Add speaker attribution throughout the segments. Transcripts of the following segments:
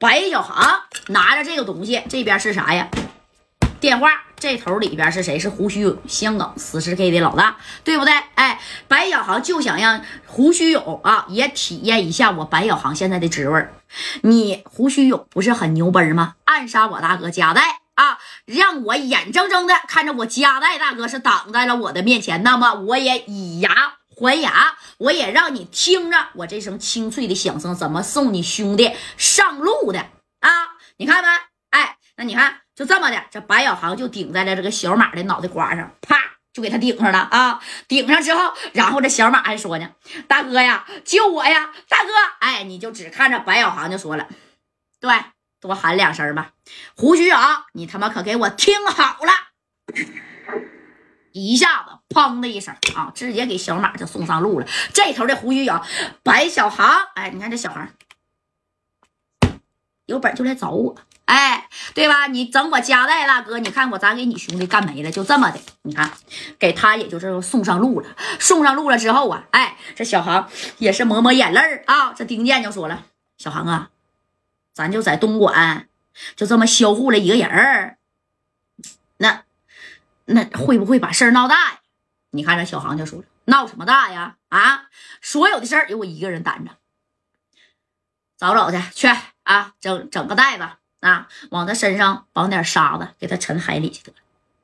Speaker 1: 白小航拿着这个东西，这边是啥呀？电话这头里边是谁？是胡须勇，香港四十 K 的老大，对不对？哎，白小航就想让胡须勇啊也体验一下我白小航现在的滋味。你胡须勇不是很牛掰吗？暗杀我大哥加代啊，让我眼睁睁的看着我加代大哥是挡在了我的面前，那么我也以牙还牙，我也让你听着我这声清脆的响声，怎么送你兄弟上路的啊？你看没？哎，那你看。就这么的，这白小航就顶在了这个小马的脑袋瓜上，啪就给他顶上了啊！顶上之后，然后这小马还说呢：“大哥呀，救我呀，大哥！”哎，你就只看着白小航就说了：“对，多喊两声吧。”胡须长，你他妈可给我听好了！一下子砰的一声啊，直接给小马就送上路了。这头的胡须长，白小航，哎，你看这小航有本就来找我。哎，对吧？你整我加代大哥，你看我咋给你兄弟干没了？就这么的，你看给他也就是送上路了。送上路了之后啊，哎，这小航也是抹抹眼泪啊。这丁健就说了：“小航啊，咱就在东莞就这么销户了一个人儿，那那会不会把事儿闹大呀？”你看这小航就说了：“闹什么大呀？啊，所有的事儿由我一个人担着，找找去去啊，整整个袋子。”啊，往他身上绑点沙子，给他沉海里去得了。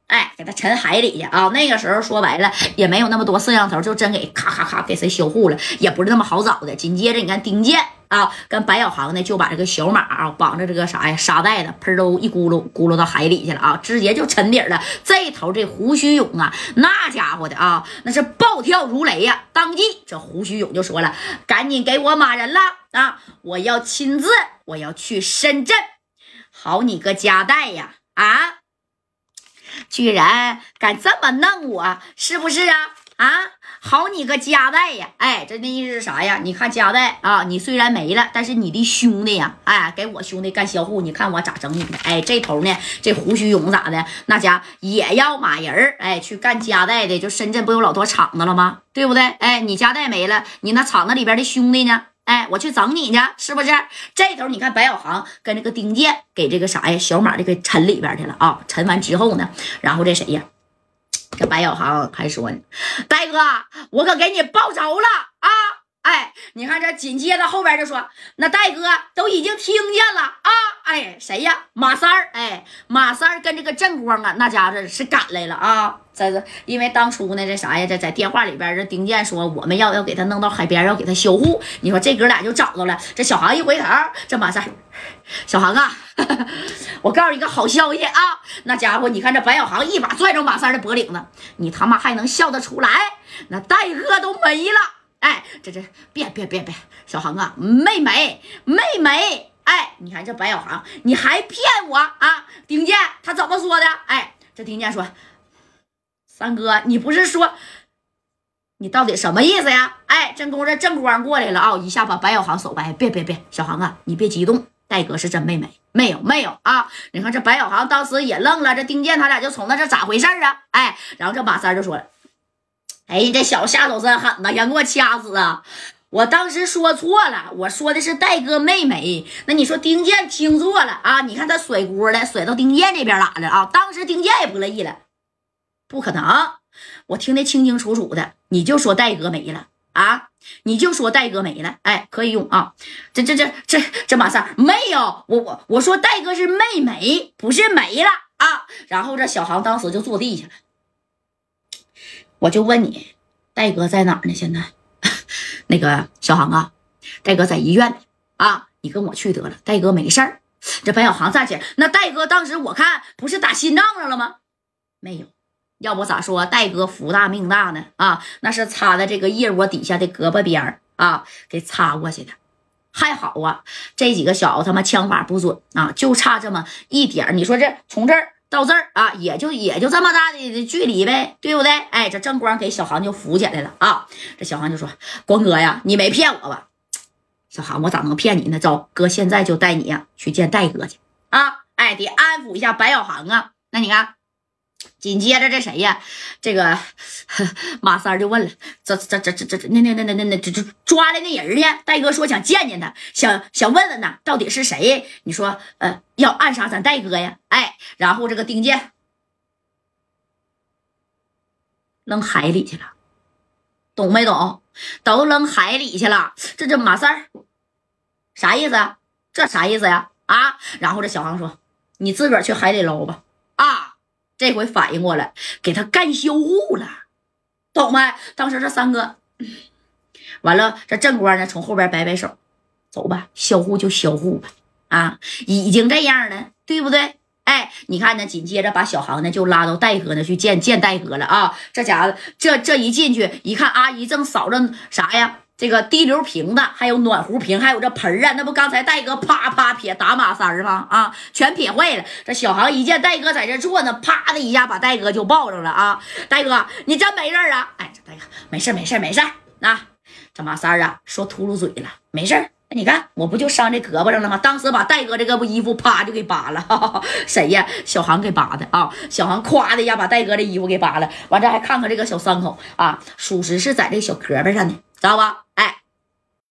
Speaker 1: 哎，给他沉海里去啊！那个时候说白了也没有那么多摄像头，就真给咔咔咔给谁销户了，也不是那么好找的。紧接着你看丁健啊，跟白小航呢就把这个小马啊绑着这个啥呀沙袋子，喷都一咕噜咕噜到海里去了啊，直接就沉底了。这头这胡须勇啊，那家伙的啊，那是暴跳如雷呀！当即这胡须勇就说了：“赶紧给我马人了啊！我要亲自，我要去深圳。”好你个夹带呀！啊，居然敢这么弄我，是不是啊？啊，好你个夹带呀！哎，这那意思是啥呀？你看夹带啊，你虽然没了，但是你的兄弟呀，哎，给我兄弟干销户，你看我咋整你的？哎，这头呢，这胡须勇咋的？那家也要马人儿，哎，去干夹带的，就深圳不有老多厂子了吗？对不对？哎，你夹带没了，你那厂子里边的兄弟呢？哎，我去整你去，是不是？这头你看白小航跟这个丁健给这个啥呀小马这个沉里边去了啊！沉完之后呢，然后这谁呀？这白小航还说呢，大哥，我可给你报仇了啊！哎，你看这紧接着后边就说，那戴哥都已经听见了啊！哎，谁呀？马三儿，哎，马三儿跟这个正光啊，那家伙是赶来了啊！在这因为当初呢，这啥呀？这在电话里边，这丁健说我们要要给他弄到海边，要给他修护。你说这哥俩就找到了。这小航一回头，这马三，小航啊，我告诉你一个好消息啊！那家伙，你看这白小航一把拽住马三的脖领子，你他妈还能笑得出来？那戴哥都没了。哎，这这别别别别，小航啊，妹妹妹妹，哎，你看这白小航，你还骗我啊？丁健他怎么说的？哎，这丁健说，三哥，你不是说你到底什么意思呀？哎，正宫这正光过来了啊，一下把白小航手掰，别别别，小航啊，你别激动，戴哥是真妹妹，没有没有啊？你看这白小航当时也愣了，这丁健他俩就瞅那这咋回事啊？哎，然后这马三就说了。哎，这小下手真狠呐！想给我掐死啊！我当时说错了，我说的是戴哥妹妹。那你说丁健听错了啊？你看他甩锅了，甩到丁健这边来了啊！当时丁健也不乐意了，不可能！我听得清清楚楚的，你就说戴哥没了啊！你就说戴哥没了，哎，可以用啊！这这这这这马三没有，我我我说戴哥是妹妹，不是没了啊！然后这小航当时就坐地下了。我就问你，戴哥在哪儿呢？现在，那个小航啊，戴哥在医院呢啊，你跟我去得了。戴哥没事儿。这白小航站起来，那戴哥当时我看不是打心脏上了吗？没有，要不咋说戴哥福大命大呢？啊，那是插在这个腋窝底下的胳膊边儿啊，给插过去的。还好啊，这几个小子他妈枪法不准啊，就差这么一点你说这从这儿。到这儿啊，也就也就这么大的距离呗，对不对？哎，这正光给小航就扶起来了啊。这小航就说：“光哥呀，你没骗我吧？”小航，我咋能骗你呢？走，哥现在就带你呀去见戴哥去啊！哎，得安抚一下白小航啊。那你看，紧接着这谁呀？这个 马三就问了：“这这这这这那那那那那那这这抓来那人呢？戴哥说想见见他，想想问问呢，到底是谁？你说呃，要暗杀咱戴哥呀？哎，然后这个丁健扔海里去了，懂没懂？都扔海里去了。这这马三啥意思？这啥意思呀？啊？然后这小航说：你自个儿去海里捞吧。啊！”这回反应过来，给他干销户了，懂没？当时这三哥完了，这正官呢从后边摆摆手，走吧，销户就销户吧，啊，已经这样了，对不对？哎，你看呢，紧接着把小航呢就拉到戴哥那去见见戴哥了啊！这家伙这这一进去一看，阿姨正扫着啥呀？这个滴流瓶子，还有暖壶瓶，还有这盆儿啊，那不刚才戴哥啪啪撇打马三儿吗？啊，全撇坏了。这小航一见戴哥在这坐呢，啪的一下把戴哥就抱上了啊！戴哥，你真没事啊？哎，这戴哥没事没事没事。那这马三儿啊，说秃噜嘴了，没事你看我不就伤这胳膊上了吗？当时把戴哥这个不衣服啪就给扒了，谁呀？小航给扒的啊！小航夸的一下把戴哥的衣服给扒了，完这还看看这个小伤口啊，属实是在这小胳膊上呢。知道吧？哎，